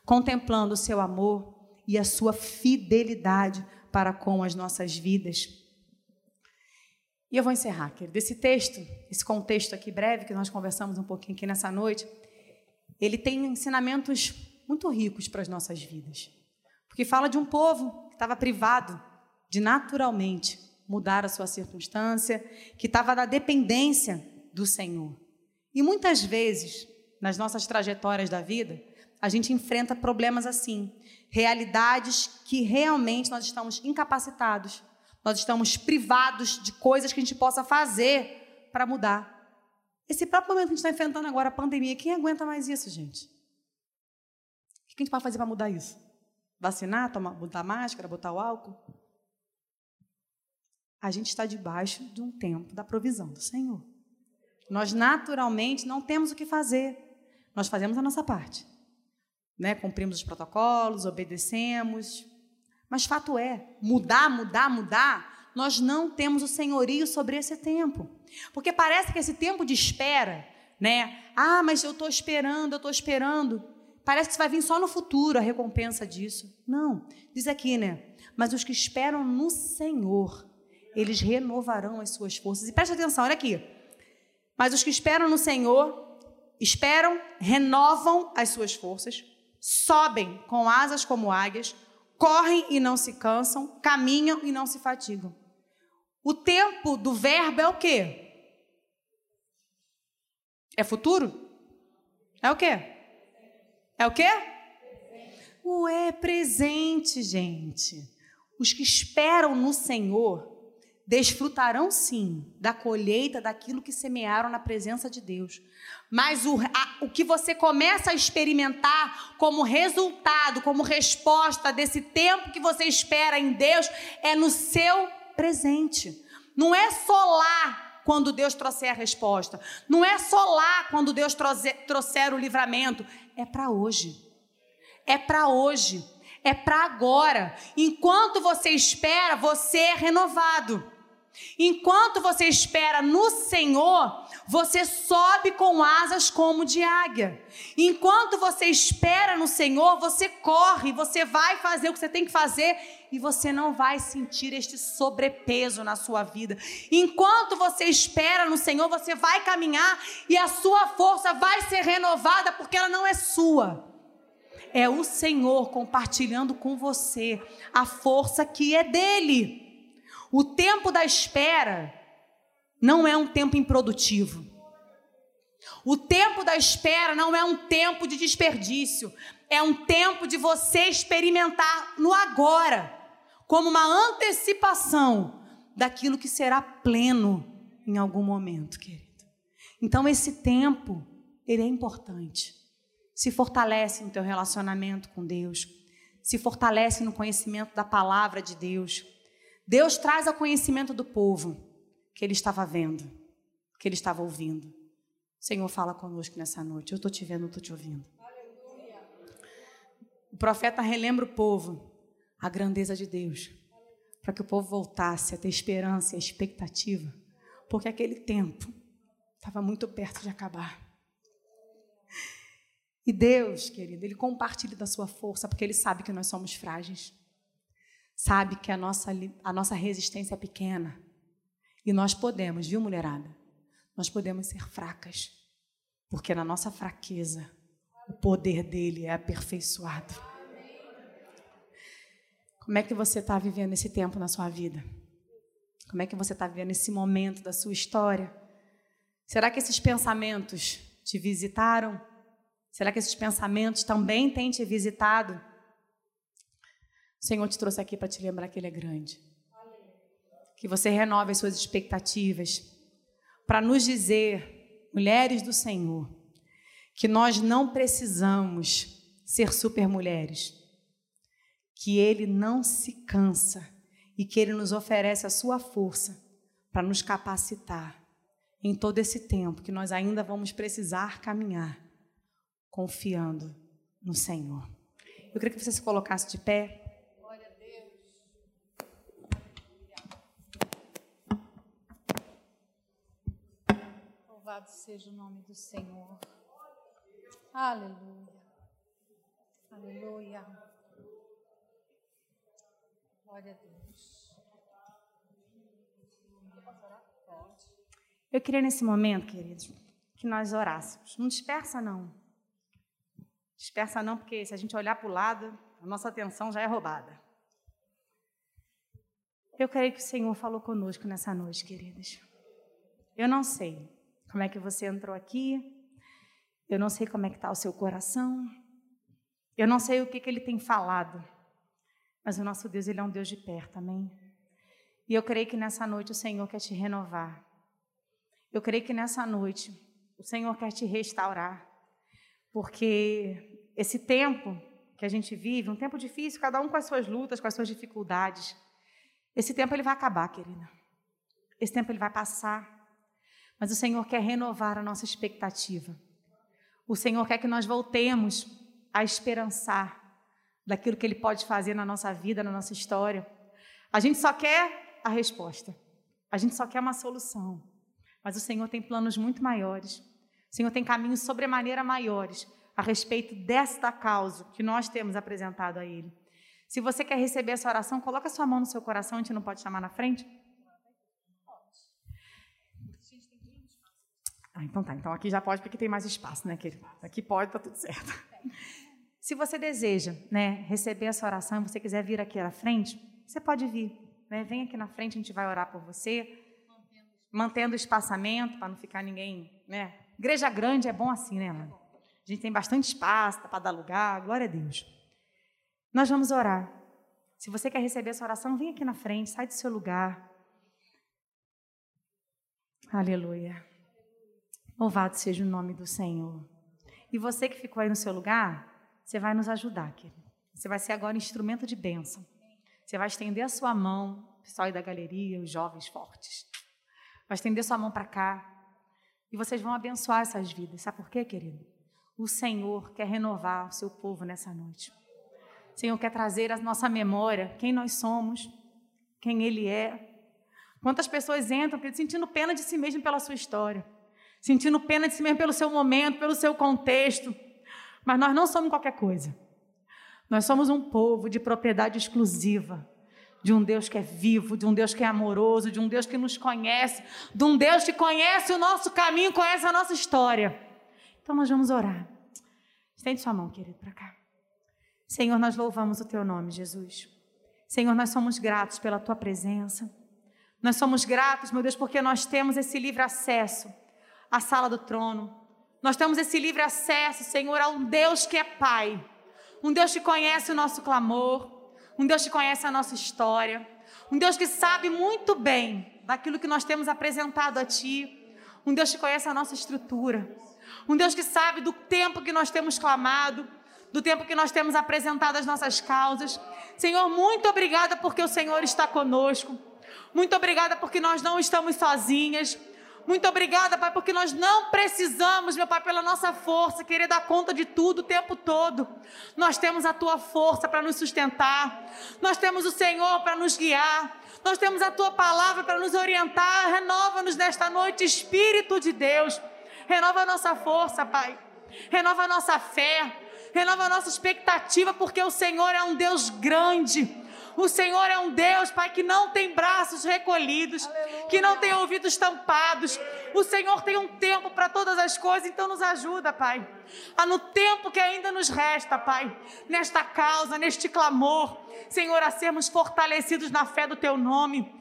Contemplando o seu amor e a sua fidelidade para com as nossas vidas. E eu vou encerrar, querido. Esse texto, esse contexto aqui breve que nós conversamos um pouquinho aqui nessa noite, ele tem ensinamentos muito ricos para as nossas vidas. Porque fala de um povo que estava privado de naturalmente mudar a sua circunstância, que estava na dependência do Senhor. E muitas vezes, nas nossas trajetórias da vida, a gente enfrenta problemas assim, realidades que realmente nós estamos incapacitados, nós estamos privados de coisas que a gente possa fazer para mudar. Esse próprio momento que a gente está enfrentando agora, a pandemia, quem aguenta mais isso, gente? O que a gente pode fazer para mudar isso? Vacinar, tomar, botar máscara, botar o álcool? A gente está debaixo de um tempo da provisão do Senhor. Nós naturalmente não temos o que fazer. Nós fazemos a nossa parte. Né? Cumprimos os protocolos, obedecemos. Mas fato é, mudar, mudar, mudar, nós não temos o senhorio sobre esse tempo. Porque parece que esse tempo de espera, né? Ah, mas eu estou esperando, eu estou esperando. Parece que vai vir só no futuro a recompensa disso. Não. Diz aqui, né? Mas os que esperam no Senhor eles renovarão as suas forças. E preste atenção, olha aqui. Mas os que esperam no Senhor, esperam, renovam as suas forças, sobem com asas como águias, correm e não se cansam, caminham e não se fatigam. O tempo do verbo é o quê? É futuro? É o quê? É o quê? O é presente, gente. Os que esperam no Senhor desfrutarão sim da colheita daquilo que semearam na presença de Deus. Mas o, a, o que você começa a experimentar como resultado, como resposta desse tempo que você espera em Deus, é no seu presente. Não é só lá quando Deus trouxer a resposta. Não é só lá quando Deus trouxer, trouxer o livramento. É para hoje. É para hoje. É para agora. Enquanto você espera, você é renovado. Enquanto você espera no Senhor, você sobe com asas como de águia. Enquanto você espera no Senhor, você corre, você vai fazer o que você tem que fazer e você não vai sentir este sobrepeso na sua vida. Enquanto você espera no Senhor, você vai caminhar e a sua força vai ser renovada porque ela não é sua. É o Senhor compartilhando com você a força que é dele. O tempo da espera não é um tempo improdutivo. O tempo da espera não é um tempo de desperdício. É um tempo de você experimentar no agora, como uma antecipação daquilo que será pleno em algum momento, querido. Então esse tempo, ele é importante. Se fortalece no teu relacionamento com Deus, se fortalece no conhecimento da palavra de Deus Deus traz ao conhecimento do povo que ele estava vendo, que ele estava ouvindo. O Senhor fala conosco nessa noite. Eu estou te vendo, eu estou te ouvindo. O profeta relembra o povo a grandeza de Deus, para que o povo voltasse a ter esperança e expectativa, porque aquele tempo estava muito perto de acabar. E Deus, querido, Ele compartilha da sua força, porque Ele sabe que nós somos frágeis sabe que a nossa, a nossa resistência é pequena. E nós podemos, viu, mulherada? Nós podemos ser fracas, porque na nossa fraqueza o poder dele é aperfeiçoado. Como é que você está vivendo esse tempo na sua vida? Como é que você está vivendo esse momento da sua história? Será que esses pensamentos te visitaram? Será que esses pensamentos também têm te visitado? O Senhor te trouxe aqui para te lembrar que Ele é grande. Que você renove as suas expectativas. Para nos dizer, mulheres do Senhor, que nós não precisamos ser super mulheres. Que Ele não se cansa e que Ele nos oferece a sua força para nos capacitar em todo esse tempo que nós ainda vamos precisar caminhar, confiando no Senhor. Eu queria que você se colocasse de pé. Louvado seja o nome do Senhor. Aleluia. Aleluia. Glória a Deus. Eu queria nesse momento, queridos, que nós orássemos. Não dispersa, não. Dispersa, não, porque se a gente olhar para o lado, a nossa atenção já é roubada. Eu creio que o Senhor falou conosco nessa noite, queridos. Eu não sei como é que você entrou aqui, eu não sei como é que está o seu coração, eu não sei o que, que Ele tem falado, mas o nosso Deus, Ele é um Deus de perto, amém? E eu creio que nessa noite o Senhor quer te renovar. Eu creio que nessa noite o Senhor quer te restaurar, porque esse tempo que a gente vive, um tempo difícil, cada um com as suas lutas, com as suas dificuldades, esse tempo ele vai acabar, querida. Esse tempo ele vai passar. Mas o Senhor quer renovar a nossa expectativa. O Senhor quer que nós voltemos a esperançar daquilo que Ele pode fazer na nossa vida, na nossa história. A gente só quer a resposta. A gente só quer uma solução. Mas o Senhor tem planos muito maiores. O Senhor tem caminhos sobremaneira maiores a respeito desta causa que nós temos apresentado a Ele. Se você quer receber essa oração, coloca sua mão no seu coração, a gente não pode chamar na frente? Ah, então tá. Então aqui já pode, porque tem mais espaço, né, querido? Aqui pode, tá tudo certo. Se você deseja, né, receber essa oração e você quiser vir aqui à frente, você pode vir. Né? Vem aqui na frente, a gente vai orar por você mantendo o espaçamento para não ficar ninguém, né? Igreja grande é bom assim, né, mano? A gente tem bastante espaço para dar lugar, glória a Deus. Nós vamos orar. Se você quer receber essa oração, vem aqui na frente, sai do seu lugar. Aleluia. Louvado seja o nome do Senhor. E você que ficou aí no seu lugar, você vai nos ajudar, querido. Você vai ser agora instrumento de bênção. Você vai estender a sua mão, pessoal aí da galeria, os jovens fortes. Vai estender sua mão para cá. E vocês vão abençoar essas vidas. Sabe por quê, querido? O Senhor quer renovar o seu povo nessa noite. O Senhor quer trazer à nossa memória quem nós somos, quem Ele é. Quantas pessoas entram sentindo pena de si mesmo pela sua história, sentindo pena de si mesmo pelo seu momento, pelo seu contexto. Mas nós não somos qualquer coisa. Nós somos um povo de propriedade exclusiva de um Deus que é vivo, de um Deus que é amoroso, de um Deus que nos conhece, de um Deus que conhece o nosso caminho, conhece a nossa história. Então nós vamos orar. Estende sua mão, querido, para cá. Senhor, nós louvamos o teu nome, Jesus. Senhor, nós somos gratos pela tua presença. Nós somos gratos, meu Deus, porque nós temos esse livre acesso à sala do trono. Nós temos esse livre acesso, Senhor, a um Deus que é Pai, um Deus que conhece o nosso clamor, um Deus que conhece a nossa história, um Deus que sabe muito bem daquilo que nós temos apresentado a Ti, um Deus que conhece a nossa estrutura, um Deus que sabe do tempo que nós temos clamado, do tempo que nós temos apresentado as nossas causas. Senhor, muito obrigada porque o Senhor está conosco. Muito obrigada porque nós não estamos sozinhas. Muito obrigada, Pai, porque nós não precisamos, meu Pai, pela nossa força, querer dar conta de tudo o tempo todo. Nós temos a tua força para nos sustentar. Nós temos o Senhor para nos guiar. Nós temos a tua palavra para nos orientar. Renova-nos nesta noite, Espírito de Deus. Renova a nossa força, Pai. Renova a nossa fé. Renova a nossa expectativa, porque o Senhor é um Deus grande o Senhor é um Deus, Pai, que não tem braços recolhidos, Aleluia. que não tem ouvidos tampados. O Senhor tem um tempo para todas as coisas, então nos ajuda, Pai. A no tempo que ainda nos resta, Pai, nesta causa, neste clamor, Senhor, a sermos fortalecidos na fé do Teu nome,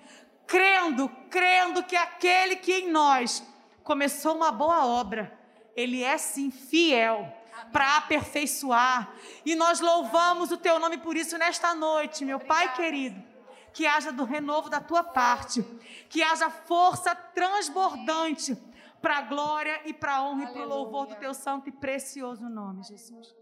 crendo, crendo que aquele que em nós começou uma boa obra, Ele é sim fiel para aperfeiçoar. E nós louvamos o teu nome por isso nesta noite, meu Pai querido. Que haja do renovo da tua parte, que haja força transbordante para a glória e para a honra e para o louvor do teu santo e precioso nome, Jesus.